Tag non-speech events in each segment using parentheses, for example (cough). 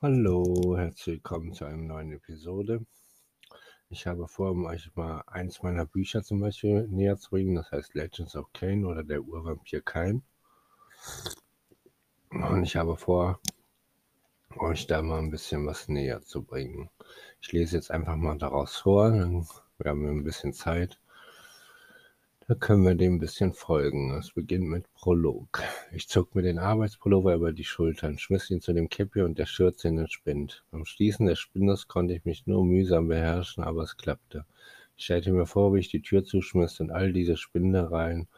Hallo, herzlich willkommen zu einer neuen Episode. Ich habe vor, euch mal eins meiner Bücher zum Beispiel näher zu bringen, das heißt Legends of Kane oder der Urvampir Kain. Und ich habe vor, euch da mal ein bisschen was näher zu bringen. Ich lese jetzt einfach mal daraus vor, dann haben wir ein bisschen Zeit da können wir dem ein bisschen folgen. Es beginnt mit Prolog. Ich zog mir den Arbeitspullover über die Schultern, schmiss ihn zu dem Käppi und der Schürze in den Spind. Beim Schließen des Spindes konnte ich mich nur mühsam beherrschen, aber es klappte. Ich stellte mir vor, wie ich die Tür zuschmiss und all diese Spindereien,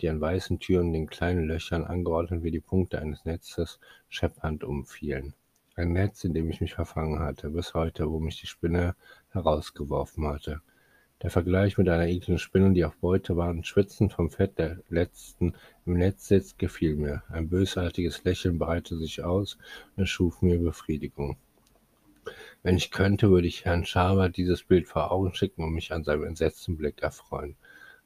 die an weißen Türen den kleinen Löchern angeordnet wie die Punkte eines Netzes, scheppernd umfielen. Ein Netz, in dem ich mich verfangen hatte, bis heute, wo mich die Spinne herausgeworfen hatte. Der Vergleich mit einer ekligen Spinne, die auf Beute wartet, schwitzend vom Fett der letzten im Netz sitzt, gefiel mir. Ein bösartiges Lächeln breitete sich aus und schuf mir Befriedigung. Wenn ich könnte, würde ich Herrn Schaber dieses Bild vor Augen schicken und mich an seinem entsetzten Blick erfreuen.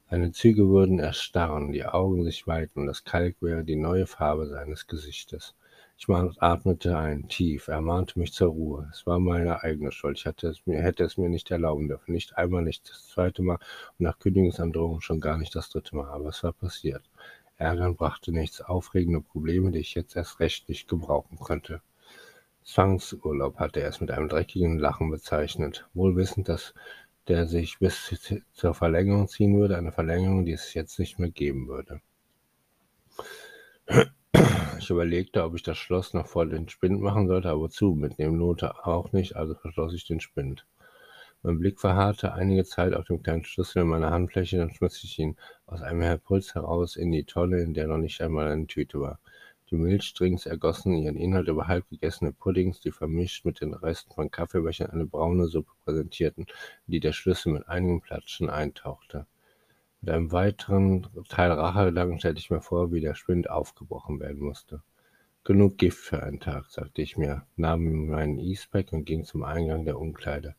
Seine Züge würden erstarren, die Augen sich weiten und das Kalk wäre die neue Farbe seines Gesichtes. Ich atmete ein, tief. Er mahnte mich zur Ruhe. Es war meine eigene Schuld. Ich hatte es mir, hätte es mir nicht erlauben dürfen. Nicht einmal, nicht das zweite Mal und nach Kündigungsandrohung schon gar nicht das dritte Mal. Aber es war passiert. Ärgern brachte nichts, aufregende Probleme, die ich jetzt erst recht nicht gebrauchen konnte. Zwangsurlaub hatte er es mit einem dreckigen Lachen bezeichnet, wohl wissend, dass der sich bis zur Verlängerung ziehen würde, eine Verlängerung, die es jetzt nicht mehr geben würde. Ich überlegte, ob ich das Schloss noch vor den Spind machen sollte, aber zu, mitnehmen lohnte auch nicht, also verschloss ich den Spind. Mein Blick verharrte einige Zeit auf dem kleinen Schlüssel in meiner Handfläche, dann schmiss ich ihn aus einem Puls heraus in die Tonne, in der noch nicht einmal eine Tüte war. Die Milchstrings ergossen ihren Inhalt über halb gegessene Puddings, die vermischt mit den Resten von Kaffeebechern eine braune Suppe präsentierten, in die der Schlüssel mit einigem Platschen eintauchte. Mit einem weiteren Teil Rachegedanken stellte ich mir vor, wie der Spind aufgebrochen werden musste. Genug Gift für einen Tag, sagte ich mir, nahm meinen Eastpack und ging zum Eingang der Umkleide.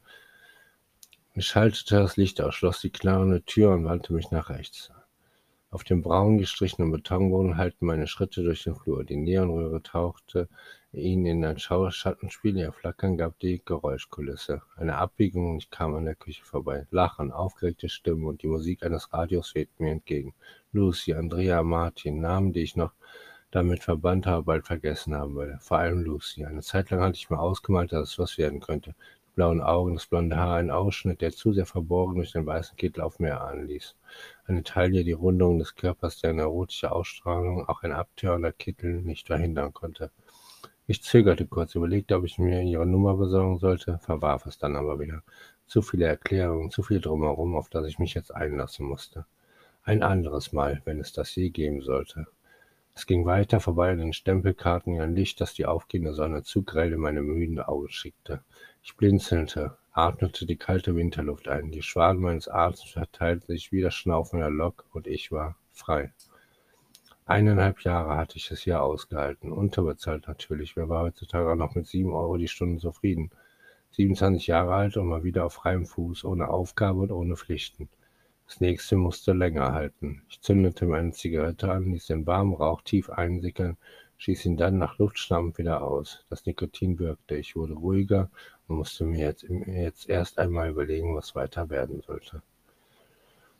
Ich schaltete das Licht aus, schloss die knarrende Tür und wandte mich nach rechts. Auf dem braun gestrichenen Betonboden hallten meine Schritte durch den Flur. Die Neonröhre tauchte ihn in ein Schauerschattenspiel. Ihr Flackern gab die Geräuschkulisse. Eine Abbiegung und ich kam an der Küche vorbei. Lachen, aufgeregte Stimmen und die Musik eines Radios wehten mir entgegen. Lucy, Andrea, Martin, Namen, die ich noch damit verbannt habe, bald vergessen haben würde. Vor allem Lucy. Eine Zeit lang hatte ich mir ausgemalt, dass es was werden könnte blauen Augen, das blonde Haar, ein Ausschnitt, der zu sehr verborgen durch den weißen Kittel auf mir ahnen ließ. Eine Taille, die Rundung des Körpers, deren erotische Ausstrahlung auch ein abtörender Kittel nicht verhindern konnte. Ich zögerte kurz, überlegte, ob ich mir ihre Nummer besorgen sollte, verwarf es dann aber wieder. Zu viele Erklärungen, zu viel drumherum, auf das ich mich jetzt einlassen musste. Ein anderes Mal, wenn es das je geben sollte. Es ging weiter vorbei an den Stempelkarten, ein Licht, das die aufgehende Sonne zu grell in meine müden Augen schickte. Ich blinzelte, atmete die kalte Winterluft ein. Die Schwaden meines Atems verteilten sich wie das Schnaufen der Lok und ich war frei. Eineinhalb Jahre hatte ich es hier ausgehalten. Unterbezahlt natürlich. Wer war heutzutage noch mit sieben Euro die Stunde zufrieden? 27 Jahre alt und mal wieder auf freiem Fuß, ohne Aufgabe und ohne Pflichten. Das nächste musste länger halten. Ich zündete meine Zigarette an, ließ den warmen Rauch tief einsickern, stieß ihn dann nach Luftschnappen wieder aus. Das Nikotin wirkte. Ich wurde ruhiger und musste mir jetzt, jetzt erst einmal überlegen, was weiter werden sollte.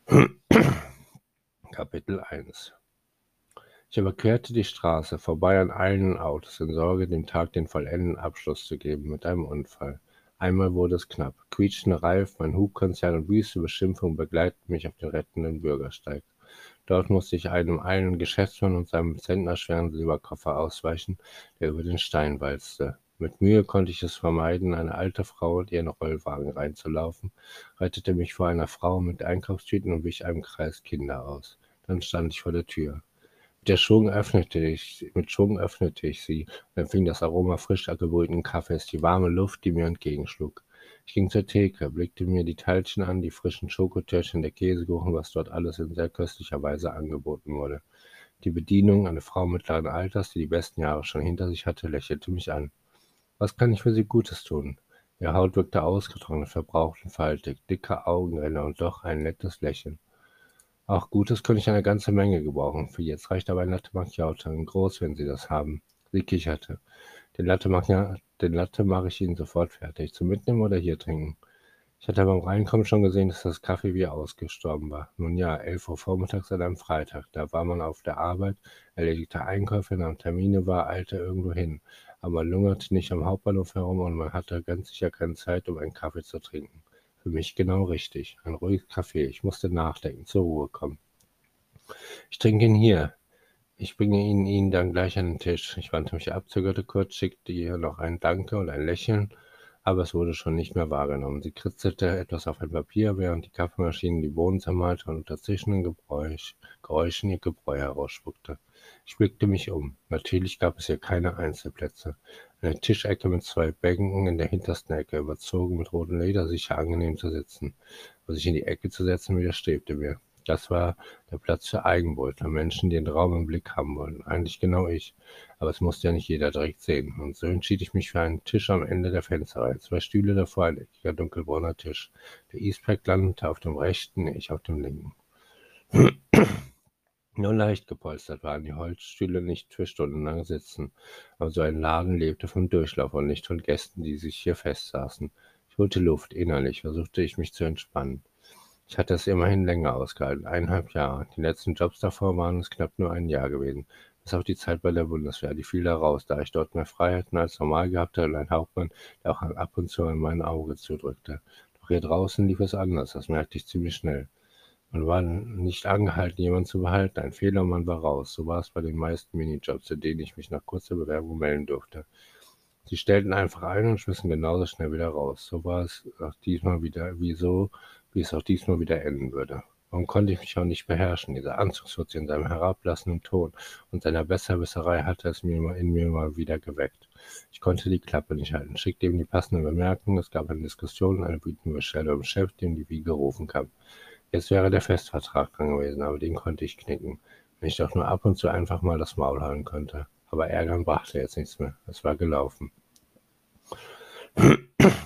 (clears throat) Kapitel 1 Ich überquerte die Straße, vorbei an allen Autos, in Sorge, dem Tag den vollendeten Abschluss zu geben mit einem Unfall. Einmal wurde es knapp. Quietschende Reif, mein Hubkonzern und wüste Beschimpfung begleiteten mich auf den rettenden Bürgersteig. Dort musste ich einem eilenden Geschäftsmann und seinem zentnerschweren Silberkoffer ausweichen, der über den Stein walzte. Mit Mühe konnte ich es vermeiden, eine alte Frau in ihren Rollwagen reinzulaufen, rettete mich vor einer Frau mit Einkaufstüten und wich einem Kreis Kinder aus. Dann stand ich vor der Tür. Mit der Schwung öffnete ich, mit Schwung öffnete ich sie und empfing das Aroma frisch gebrühten Kaffees, die warme Luft, die mir entgegenschlug. Ich ging zur Theke, blickte mir die Teilchen an, die frischen Schokotörtchen, der Käsekuchen, was dort alles in sehr köstlicher Weise angeboten wurde. Die Bedienung, eine Frau mittleren Alters, die die besten Jahre schon hinter sich hatte, lächelte mich an. Was kann ich für Sie Gutes tun? Ihre Haut wirkte ausgetrocknet, verbraucht und faltig, dicke Augenränder und doch ein nettes Lächeln. Auch Gutes könnte ich eine ganze Menge gebrauchen. Für jetzt reicht aber ein Latte Macchiato, ein groß, wenn Sie das haben. Sie kicherte. Den Latte Den Latte mache ich Ihnen sofort fertig. Zum Mitnehmen oder hier trinken? Ich hatte beim Reinkommen schon gesehen, dass das Kaffee wie ausgestorben war. Nun ja, elf Uhr vormittags an einem Freitag. Da war man auf der Arbeit, erledigte Einkäufe, nahm Termine war, eilte irgendwo hin. Aber man lungerte nicht am Hauptbahnhof herum und man hatte ganz sicher keine Zeit, um einen Kaffee zu trinken. Für mich genau richtig. Ein ruhiges Kaffee. Ich musste nachdenken, zur Ruhe kommen. Ich trinke ihn hier. Ich bringe ihn Ihnen dann gleich an den Tisch. Ich wandte mich ab, zögerte kurz, schickte ihr noch ein Danke und ein Lächeln aber es wurde schon nicht mehr wahrgenommen. Sie kritzelte etwas auf ein Papier, während die Kaffeemaschine die Bohnen zermalte und unter zischenden Gebräusch, Geräuschen ihr Gebräu herausspuckte. Ich blickte mich um. Natürlich gab es hier keine Einzelplätze. Eine Tischecke mit zwei Bänken in der hintersten Ecke, überzogen mit rotem Leder, sicher angenehm zu sitzen. Aber sich in die Ecke zu setzen, widerstrebte mir. Das war der Platz für Eigenbrötler, Menschen, die den Raum im Blick haben wollen. Eigentlich genau ich. Aber es musste ja nicht jeder direkt sehen. Und so entschied ich mich für einen Tisch am Ende der Fensterreihe. Zwei Stühle davor, ein eckiger dunkelbrauner Tisch. Der Eastpack landete auf dem rechten, ich auf dem linken. Nur leicht gepolstert waren die Holzstühle nicht für stundenlang sitzen, aber so ein Laden lebte vom Durchlauf und nicht von Gästen, die sich hier festsaßen. Ich holte Luft, innerlich versuchte ich mich zu entspannen. Ich hatte es immerhin länger ausgehalten, eineinhalb Jahre. Die letzten Jobs davor waren es knapp nur ein Jahr gewesen. Bis auf die Zeit bei der Bundeswehr, die fiel da raus, da ich dort mehr Freiheiten als normal gehabt hatte und ein Hauptmann, der auch ab und zu in mein Auge zudrückte. Doch hier draußen lief es anders, das merkte ich ziemlich schnell. Man war nicht angehalten, jemanden zu behalten. Ein Fehler man war raus. So war es bei den meisten Minijobs, zu denen ich mich nach kurzer Bewerbung melden durfte. Sie stellten einfach ein und schmissen genauso schnell wieder raus. So war es auch diesmal wieder, wieso wie es auch diesmal wieder enden würde. Warum konnte ich mich auch nicht beherrschen? Dieser Anzugsfuzzi in seinem herablassenden Ton und seiner Besserwisserei hatte es mir in mir mal wieder geweckt. Ich konnte die Klappe nicht halten, schickte ihm die passende Bemerkung, es gab eine Diskussion eine wütende Bestellung im Chef, dem die Wiege rufen kam. Jetzt wäre der Festvertrag dran gewesen, aber den konnte ich knicken, wenn ich doch nur ab und zu einfach mal das Maul halten könnte. Aber ärgern brachte jetzt nichts mehr. Es war gelaufen. (clears throat)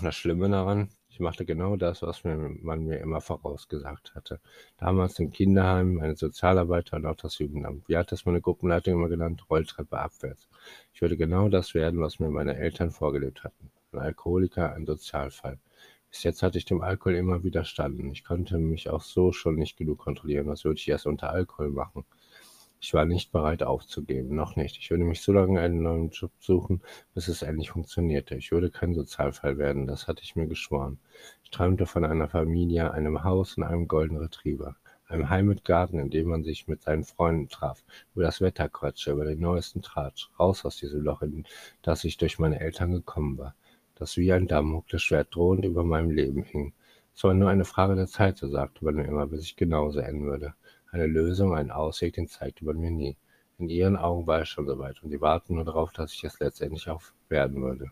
Das Schlimme daran, ich machte genau das, was mir, man mir immer vorausgesagt hatte. Damals im Kinderheim, meine Sozialarbeiter und auch das Jugendamt. Wie hat das meine Gruppenleitung immer genannt? Rolltreppe abwärts. Ich würde genau das werden, was mir meine Eltern vorgelebt hatten. Ein Alkoholiker, ein Sozialfall. Bis jetzt hatte ich dem Alkohol immer widerstanden. Ich konnte mich auch so schon nicht genug kontrollieren. Was würde ich erst unter Alkohol machen? Ich war nicht bereit aufzugeben, noch nicht. Ich würde mich so lange einen neuen Job suchen, bis es endlich funktionierte. Ich würde kein Sozialfall werden, das hatte ich mir geschworen. Ich träumte von einer Familie, einem Haus und einem goldenen Retriever. Einem Heim mit Garten, in dem man sich mit seinen Freunden traf, über das Wetter quatschte, über den neuesten Tratsch, raus aus diesem Loch, in das ich durch meine Eltern gekommen war, das wie ein Damoklesschwert drohend über meinem Leben hing. Es war nur eine Frage der Zeit, so sagte man mir immer, bis ich genauso enden würde. Eine Lösung, einen Ausweg, den zeigte man mir nie. In ihren Augen war es schon soweit und sie warten nur darauf, dass ich es letztendlich auch werden würde.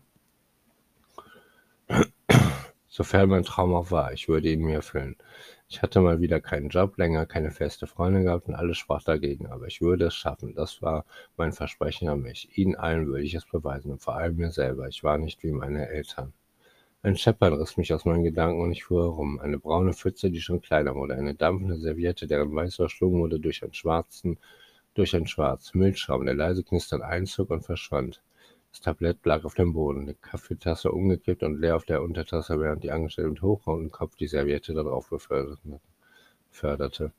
(clears throat) Sofern mein Traum auch war, ich würde ihn mir erfüllen. Ich hatte mal wieder keinen Job länger, keine feste Freundin gehabt und alles sprach dagegen, aber ich würde es schaffen. Das war mein Versprechen an mich. Ihnen allen würde ich es beweisen und vor allem mir selber. Ich war nicht wie meine Eltern. Ein Scheppern riss mich aus meinen Gedanken und ich fuhr herum. Eine braune Pfütze, die schon kleiner wurde, eine dampfende Serviette, deren Weiß verschlungen wurde durch einen schwarzen, durch ein Schwarz, Milchschaum, der leise knisternd einzog und verschwand. Das Tablett lag auf dem Boden, die Kaffeetasse umgekippt und leer auf der Untertasse, während die Angestellte mit hochrotem Kopf die Serviette darauf beförderte.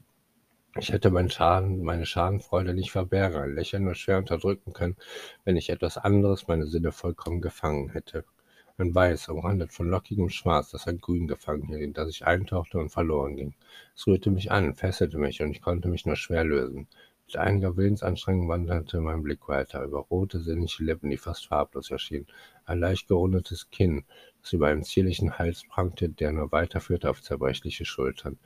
Ich hätte mein Schaden, meine Schadenfreude nicht verbergen, ein Lächeln nur schwer unterdrücken können, wenn ich etwas anderes meine Sinne vollkommen gefangen hätte. Ein Weiß, umrandet von lockigem Schwarz, das ein Grün gefangen hielt, in das ich eintauchte und verloren ging. Es rührte mich an, fesselte mich, und ich konnte mich nur schwer lösen. Mit einiger Willensanstrengung wanderte mein Blick weiter, über rote, sinnliche Lippen, die fast farblos erschienen, ein leicht gerundetes Kinn, das über einen zierlichen Hals prangte, der nur weiterführte auf zerbrechliche Schultern.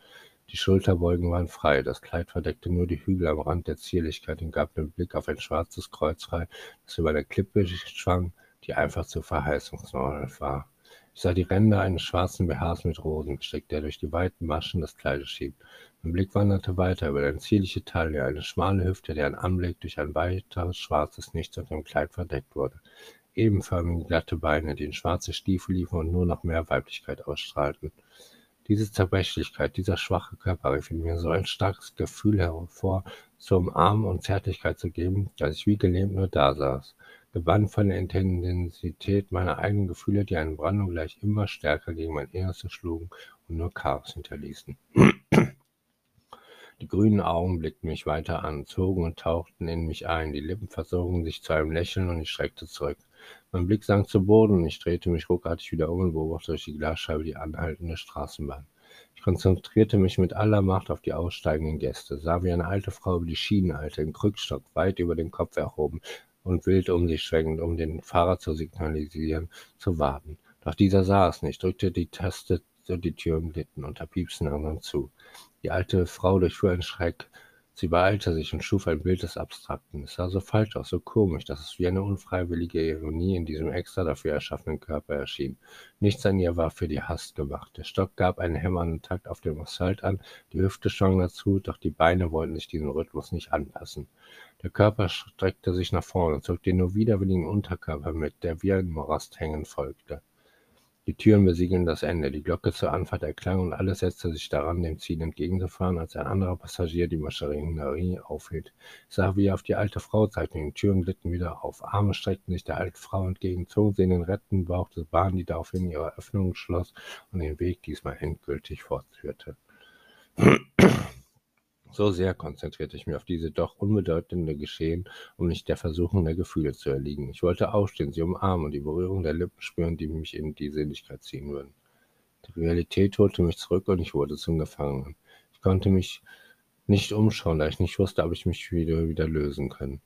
Die Schulterbeugen waren frei, das Kleid verdeckte nur die Hügel am Rand der Zierlichkeit und gab den Blick auf ein schwarzes Kreuz frei, das über der Klippe schwang, die einfach zu verheißungsvoll war. Ich sah die Ränder eines schwarzen BHs mit Rosen gestickt, der durch die weiten Maschen des Kleides schiebt. Mein Blick wanderte weiter über eine zierliche Taille, eine schmale Hüfte, deren Anblick durch ein weiteres schwarzes Nichts unter dem Kleid verdeckt wurde. Ebenförmige glatte Beine, die in schwarze Stiefel liefen und nur noch mehr Weiblichkeit ausstrahlten. Diese Zerbrechlichkeit, dieser schwache Körper rief in mir so ein starkes Gefühl hervor, zu umarmen und Zärtlichkeit zu geben, dass ich wie gelähmt nur da saß. Gebannt von der Intensität meiner eigenen Gefühle, die eine Brandung gleich immer stärker gegen mein Innerstes schlugen und nur Chaos hinterließen. Die grünen Augen blickten mich weiter an, zogen und tauchten in mich ein, die Lippen verzogen sich zu einem Lächeln und ich schreckte zurück. Mein Blick sank zu Boden und ich drehte mich ruckartig wieder um und beobachtete durch die Glasscheibe die anhaltende Straßenbahn. Ich konzentrierte mich mit aller Macht auf die aussteigenden Gäste, sah wie eine alte Frau über die Schienen eilte, den Krückstock weit über den Kopf erhoben und wild um sich schwenkend, um den Fahrer zu signalisieren, zu warten. Doch dieser sah es nicht, drückte die Taste und die Türen glitten unter Piepsen langsam zu. Die alte Frau durchfuhr ein Schreck. Sie beeilte sich und schuf ein Bild des Abstrakten. Es sah so falsch aus, so komisch, dass es wie eine unfreiwillige Ironie in diesem extra dafür erschaffenen Körper erschien. Nichts an ihr war für die Hast gemacht. Der Stock gab einen hämmernden Takt auf dem Asphalt an, die Hüfte schwang dazu, doch die Beine wollten sich diesem Rhythmus nicht anpassen. Der Körper streckte sich nach vorne, zog den nur widerwilligen Unterkörper mit, der wie ein Morast hängen folgte. Die Türen besiegeln das Ende, die Glocke zur Anfahrt erklang und alles setzte sich daran, dem Ziel entgegenzufahren, als ein anderer Passagier die Maschinerie aufhielt. Ich sah, wie er auf die alte Frau zeigte, die Türen glitten wieder auf, Arme streckten sich der alten Frau entgegen, zogen sie in den rettenden Bauch des Bahn, die daraufhin ihre Öffnung schloss und den Weg diesmal endgültig fortführte. So sehr konzentrierte ich mich auf diese doch unbedeutende Geschehen, um nicht der Versuchung der Gefühle zu erliegen. Ich wollte aufstehen, sie umarmen und die Berührung der Lippen spüren, die mich in die Seligkeit ziehen würden. Die Realität holte mich zurück und ich wurde zum Gefangenen. Ich konnte mich nicht umschauen, da ich nicht wusste, ob ich mich wieder, wieder lösen können.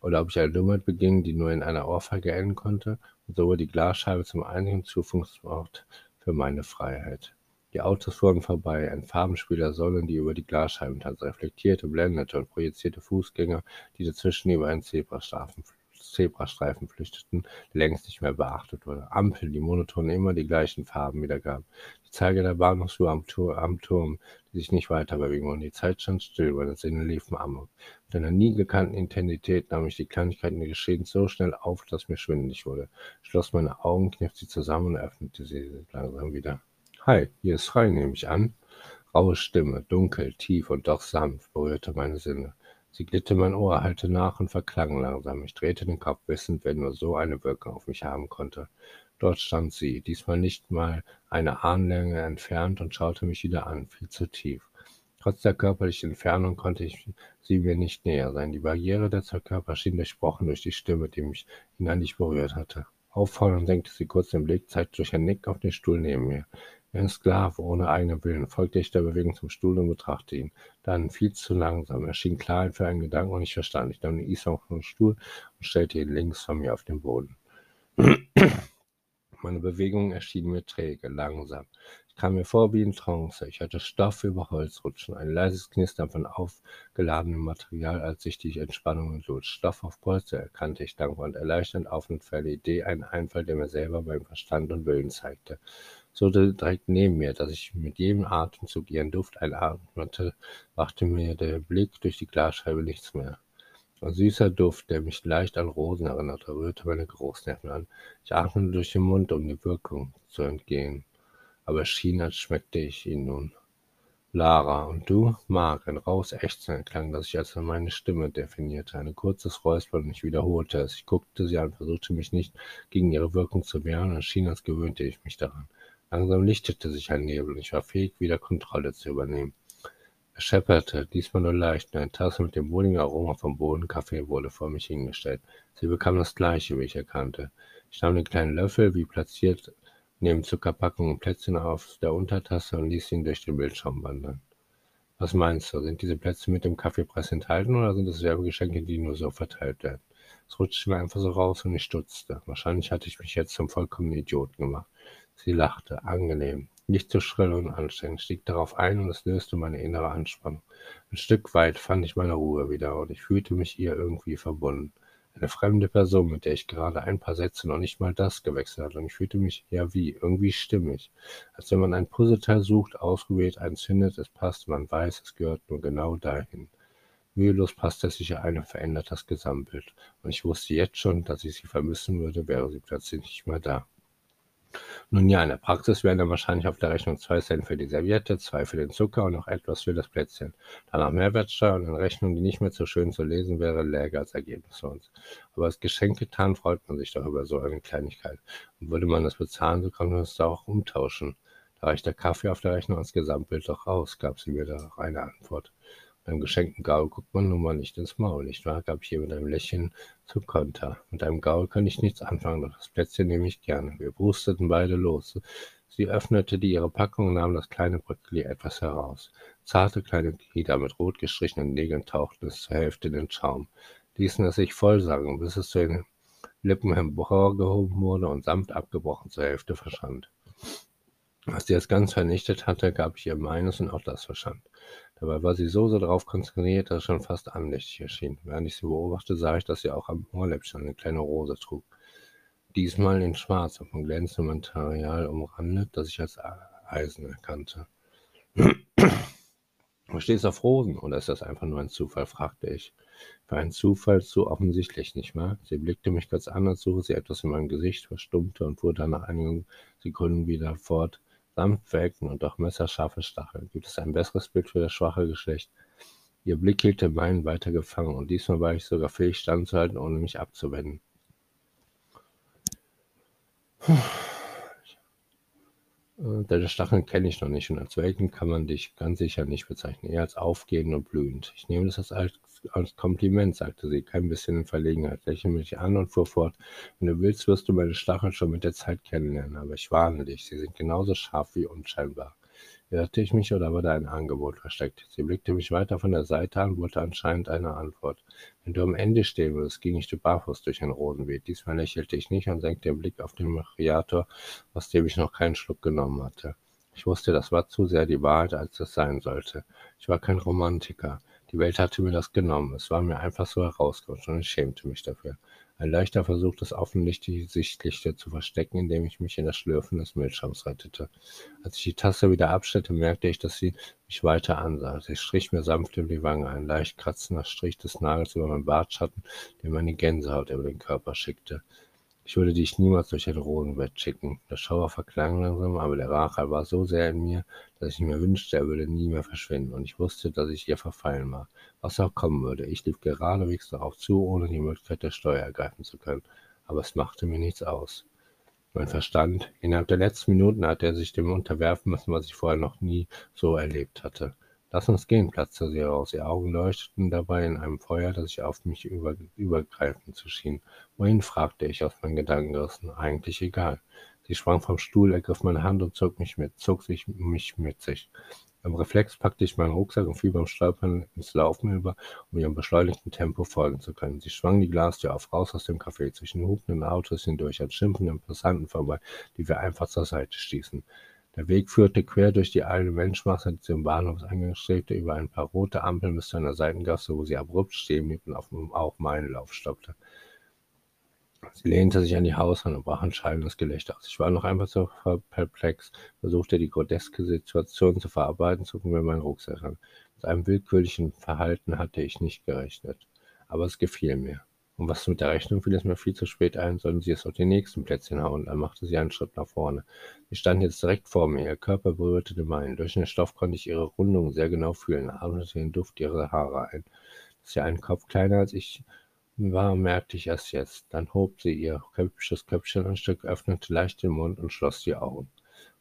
Oder ob ich eine Dummheit beging, die nur in einer Ohrfeige enden konnte, und so wurde die Glasscheibe zum einzigen Zufluchtsort für meine Freiheit. Die Autos fuhren vorbei, ein Farbenspiel der Sonne, die über die Glasscheiben tanzte, reflektierte, blendete und projizierte Fußgänger, die dazwischen über einen Zebrastreifen, Zebrastreifen flüchteten, der längst nicht mehr beachtet wurde. Ampeln, die monoton immer die gleichen Farben wiedergaben. Die Zeiger der Bahnhofsuhr am, Tur am Turm, die sich nicht weiter bewegen und die Zeit stand still, meine Sinne liefen amok. Mit einer nie gekannten Intensität nahm ich die Kleinigkeiten des Geschehens so schnell auf, dass mir schwindelig wurde. Ich schloss meine Augen, kniff sie zusammen und öffnete sie langsam wieder. Hi, hier ist frei, nehme ich an. Raue Stimme, dunkel, tief und doch sanft, berührte meine Sinne. Sie glitt in mein Ohr, hallte nach und verklang langsam. Ich drehte den Kopf wissend, wenn nur so eine Wirkung auf mich haben konnte. Dort stand sie, diesmal nicht mal eine Ahnlänge entfernt und schaute mich wieder an, viel zu tief. Trotz der körperlichen Entfernung konnte ich sie mir nicht näher sein. Die Barriere der zwei Körper schien durchbrochen durch die Stimme, die mich innerlich berührt hatte. Auffordernd senkte sie kurz den Blick, zeigte durch ein Nick auf den Stuhl neben mir. Ein Sklave ohne eigenen Willen folgte ich der Bewegung zum Stuhl und betrachtete ihn. Dann viel zu langsam. Er schien klar für einen Gedanken und ich verstand. Ich nahm den Isong vom Stuhl und stellte ihn links von mir auf den Boden. Meine Bewegungen erschienen mir träge, langsam. Ich kam mir vor wie in Trance. Ich hatte Stoff über Holz rutschen, ein leises Knistern von aufgeladenem Material, als sich die Entspannung entlud. Stoff auf Polster erkannte ich dankbar und erleichternd auf und eine Idee, einen Einfall, der mir selber beim Verstand und Willen zeigte so direkt neben mir, dass ich mit jedem Atemzug ihren Duft einatmete, machte mir der Blick durch die Glasscheibe nichts mehr. Ein süßer Duft, der mich leicht an Rosen erinnerte, rührte meine Großnerven an. Ich atmete durch den Mund, um die Wirkung zu entgehen. Aber es schien, als schmeckte ich ihn nun. Lara, und du? Mark, ein raues Ächzen erklang, das ich als meine Stimme definierte. Ein kurzes Räuspern und ich wiederholte es. Ich guckte sie an, versuchte mich nicht gegen ihre Wirkung zu wehren und es schien, als gewöhnte ich mich daran. Langsam lichtete sich ein Nebel und ich war fähig, wieder Kontrolle zu übernehmen. Es schepperte, diesmal nur leicht, und eine Tasse mit dem wohligen Aroma vom Bohnenkaffee wurde vor mich hingestellt. Sie bekam das gleiche, wie ich erkannte. Ich nahm den kleinen Löffel, wie platziert, neben Zuckerpackung und Plätzchen auf der Untertasse und ließ ihn durch den Bildschirm wandern. Was meinst du, sind diese Plätzchen mit dem Kaffeepreis enthalten oder sind es Werbegeschenke, die nur so verteilt werden? Es rutschte mir einfach so raus und ich stutzte. Wahrscheinlich hatte ich mich jetzt zum vollkommenen Idioten gemacht. Sie lachte, angenehm, nicht zu schrill und anstrengend, stieg darauf ein und es löste meine innere Anspannung. Ein Stück weit fand ich meine Ruhe wieder und ich fühlte mich ihr irgendwie verbunden. Eine fremde Person, mit der ich gerade ein paar Sätze noch nicht mal das gewechselt hatte und ich fühlte mich ja wie, irgendwie stimmig. Als wenn man ein Puzzleteil sucht, ausgewählt eins findet, es passt, man weiß, es gehört nur genau dahin. Mühelos passte es sich ein und verändert das Gesamtbild. Und ich wusste jetzt schon, dass ich sie vermissen würde, wäre sie plötzlich nicht mehr da. Nun ja, in der Praxis wären dann wahrscheinlich auf der Rechnung zwei Cent für die Serviette, zwei für den Zucker und noch etwas für das Plätzchen. Danach Mehrwertsteuer und eine Rechnung, die nicht mehr so schön zu lesen wäre, läge als Ergebnis für uns. Aber als Geschenk getan freut man sich doch über so eine Kleinigkeit. Und würde man das bezahlen, so kann man es auch umtauschen. Da reicht der Kaffee auf der Rechnung als Gesamtbild doch aus, gab sie mir da eine Antwort. Beim geschenkten Gaul guckt man nun mal nicht ins Maul, nicht wahr? gab ich ihr mit einem Lächeln zum Konter. Mit einem Gaul kann ich nichts anfangen, doch das Plätzchen nehme ich gerne. Wir brusteten beide los. Sie öffnete die ihre Packung und nahm das kleine Bröckli etwas heraus. Zarte kleine Glieder mit rot gestrichenen Nägeln tauchten es zur Hälfte in den Schaum, ließen es sich vollsagen, bis es zu den Lippen emporgehoben wurde und sanft abgebrochen zur Hälfte verschwand. Als sie es ganz vernichtet hatte, gab ich ihr meines und auch das verschwand. Dabei war sie so, so darauf konzentriert, dass es schon fast andächtig erschien. Während ich sie beobachtete, sah ich, dass sie auch am Ohrläppchen eine kleine Rose trug. Diesmal in schwarz und von glänzendem Material umrandet, das ich als Eisen erkannte. (clears throat) Du stehst auf Rosen, oder ist das einfach nur ein Zufall? fragte ich. Für einen Zufall zu offensichtlich, nicht wahr? Sie blickte mich ganz an, als suche sie etwas in meinem Gesicht, verstummte und fuhr dann nach einigen Sekunden wieder fort welken und doch messerscharfe Stacheln. Gibt es ein besseres Bild für das schwache Geschlecht? Ihr Blick hielt den meinen weiter gefangen, und diesmal war ich sogar fähig, standzuhalten, ohne mich abzuwenden. Deine Stacheln kenne ich noch nicht und als welken kann man dich ganz sicher nicht bezeichnen, eher als aufgehend und blühend. Ich nehme das als, als Kompliment, sagte sie, kein bisschen in Verlegenheit, lächelte mich an und fuhr fort. Wenn du willst, wirst du meine Stacheln schon mit der Zeit kennenlernen, aber ich warne dich, sie sind genauso scharf wie unscheinbar. Irrte ich mich oder war da ein Angebot versteckt? Sie blickte mich weiter von der Seite an, wollte anscheinend eine Antwort. Wenn du am Ende stehen würdest, ging ich du barfuß durch ein Rosenbeet. Diesmal lächelte ich nicht und senkte den Blick auf den Macchiato, aus dem ich noch keinen Schluck genommen hatte. Ich wusste, das war zu sehr die Wahrheit, als es sein sollte. Ich war kein Romantiker. Die Welt hatte mir das genommen. Es war mir einfach so herausgerutscht und ich schämte mich dafür. Ein leichter Versuch, das Offensichtliche zu verstecken, indem ich mich in das Schlürfen des Milchschaums rettete. Als ich die Tasse wieder abstellte, merkte ich, dass sie mich weiter ansah. Sie strich mir sanft über die Wange, ein leicht kratzender Strich des Nagels über meinen Bartschatten, der meine Gänsehaut über den Körper schickte. Ich würde dich niemals durch ein Rosenbett schicken. Der Schauer verklang langsam, aber der Rachel war so sehr in mir, dass ich mir wünschte, er würde nie mehr verschwinden, und ich wusste, dass ich ihr verfallen war. Was auch kommen würde, ich lief geradewegs darauf zu, ohne die Möglichkeit der Steuer ergreifen zu können, aber es machte mir nichts aus. Mein Verstand, innerhalb der letzten Minuten hatte er sich dem unterwerfen müssen, was ich vorher noch nie so erlebt hatte. Lass uns gehen, platzte sie heraus. Ihre Augen leuchteten dabei in einem Feuer, das sich auf mich über, übergreifend zu schien. Wohin? fragte ich aus meinen Gedanken gerissen. Eigentlich egal. Sie sprang vom Stuhl, ergriff meine Hand und zog mich mit, zog sich mich mit sich. Im Reflex packte ich meinen Rucksack und fiel beim Stolpern ins Laufen über, um ihrem beschleunigten Tempo folgen zu können. Sie schwang die Glastür auf, raus aus dem Café, zwischen hupenden Autos hindurch, an schimpfenden Passanten vorbei, die wir einfach zur Seite stießen. Der Weg führte quer durch die eilende Menschenmasse, die zum Bahnhofseingang strebte, über ein paar rote Ampeln bis zu einer Seitengasse, wo sie abrupt stehen blieb und auf meinen Lauf stoppte. Sie lehnte sich an die Hauswand und brach ein schallendes Gelächter aus. Ich war noch einmal so perplex, versuchte die groteske Situation zu verarbeiten, zog mir meinen Rucksack an. Mit einem willkürlichen Verhalten hatte ich nicht gerechnet. Aber es gefiel mir. Und was mit der Rechnung fiel es mir viel zu spät ein, sollten sie es auf die nächsten Plätzchen hauen. Dann machte sie einen Schritt nach vorne. Sie stand jetzt direkt vor mir, ihr Körper berührte den meinen. Durch den Stoff konnte ich ihre Rundung sehr genau fühlen, atmete den Duft ihrer Haare ein. Dass sie einen Kopf kleiner als ich war, merkte ich erst jetzt. Dann hob sie ihr hübsches Köpfchen ein Stück, öffnete leicht den Mund und schloss die Augen.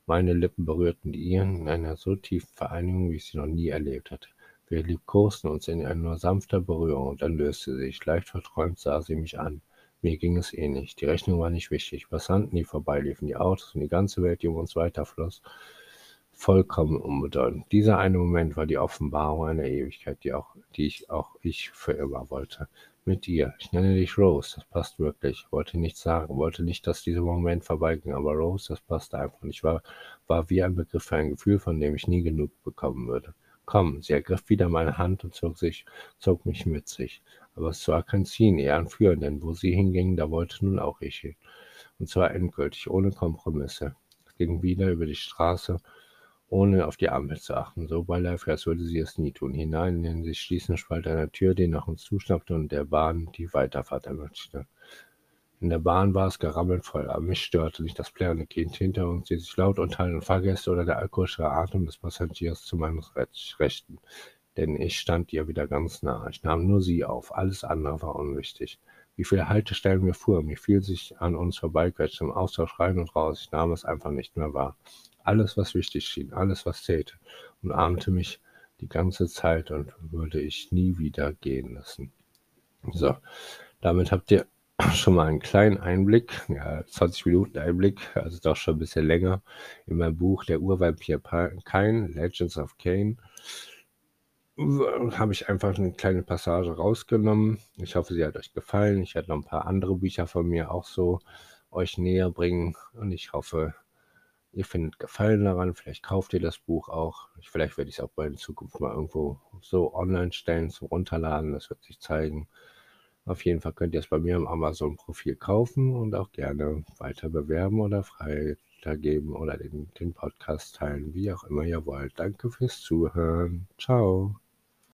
Meine Lippen berührten die ihren in einer so tiefen Vereinigung, wie ich sie noch nie erlebt hatte. Wir liebkosten uns in einer sanfter Berührung, und dann löste sie sich. Leicht verträumt sah sie mich an. Mir ging es ähnlich. Die Rechnung war nicht wichtig. Passanten, die vorbeiliefen, die Autos und die ganze Welt, die um uns weiterfloss, vollkommen unbedeutend. Dieser eine Moment war die Offenbarung einer Ewigkeit, die, auch, die ich auch ich für immer wollte. Mit ihr. Ich nenne dich Rose, das passt wirklich. Wollte nichts sagen, wollte nicht, dass dieser Moment vorbeiging, aber Rose, das passte einfach nicht. War, war wie ein Begriff für ein Gefühl, von dem ich nie genug bekommen würde. Komm, sie ergriff wieder meine Hand und zog, sich, zog mich mit sich. Aber es war kein Ziehen, eher ein Führen, denn wo sie hinging, da wollte nun auch ich hin. Und zwar endgültig, ohne Kompromisse. Es ging wieder über die Straße, ohne auf die Ampel zu achten, so beiläufig, als würde sie es nie tun, hinein in den sich schließenden Spalt einer Tür, die nach uns zuschnappte und der Bahn die Weiterfahrt ermöglichte. In der Bahn war es gerammelvoll, aber mich störte nicht das plärrende Kind hinter uns, die sich laut unterhalten Fahrgäste oder der alkoholische Atem des Passagiers zu meines Rechten, denn ich stand ihr wieder ganz nah. Ich nahm nur sie auf, alles andere war unwichtig. Wie viele Haltestellen wir fuhren, wie viel sich an uns vorbeiquetschte, im Austausch rein und raus, ich nahm es einfach nicht mehr wahr. Alles, was wichtig schien, alles, was zählte, ahmte mich die ganze Zeit und würde ich nie wieder gehen lassen. So, damit habt ihr schon mal einen kleinen Einblick, ja, 20 Minuten Einblick, also doch schon ein bisschen länger, in mein Buch Der Urvampir Kain, Legends of Kane. Habe ich einfach eine kleine Passage rausgenommen. Ich hoffe, sie hat euch gefallen. Ich werde noch ein paar andere Bücher von mir auch so euch näher bringen und ich hoffe, ihr findet Gefallen daran. Vielleicht kauft ihr das Buch auch. Vielleicht werde ich es auch bald in Zukunft mal irgendwo so online stellen zum Runterladen. Das wird sich zeigen. Auf jeden Fall könnt ihr es bei mir im Amazon-Profil kaufen und auch gerne weiter bewerben oder freigeben oder den, den Podcast teilen, wie auch immer ihr wollt. Danke fürs Zuhören. Ciao.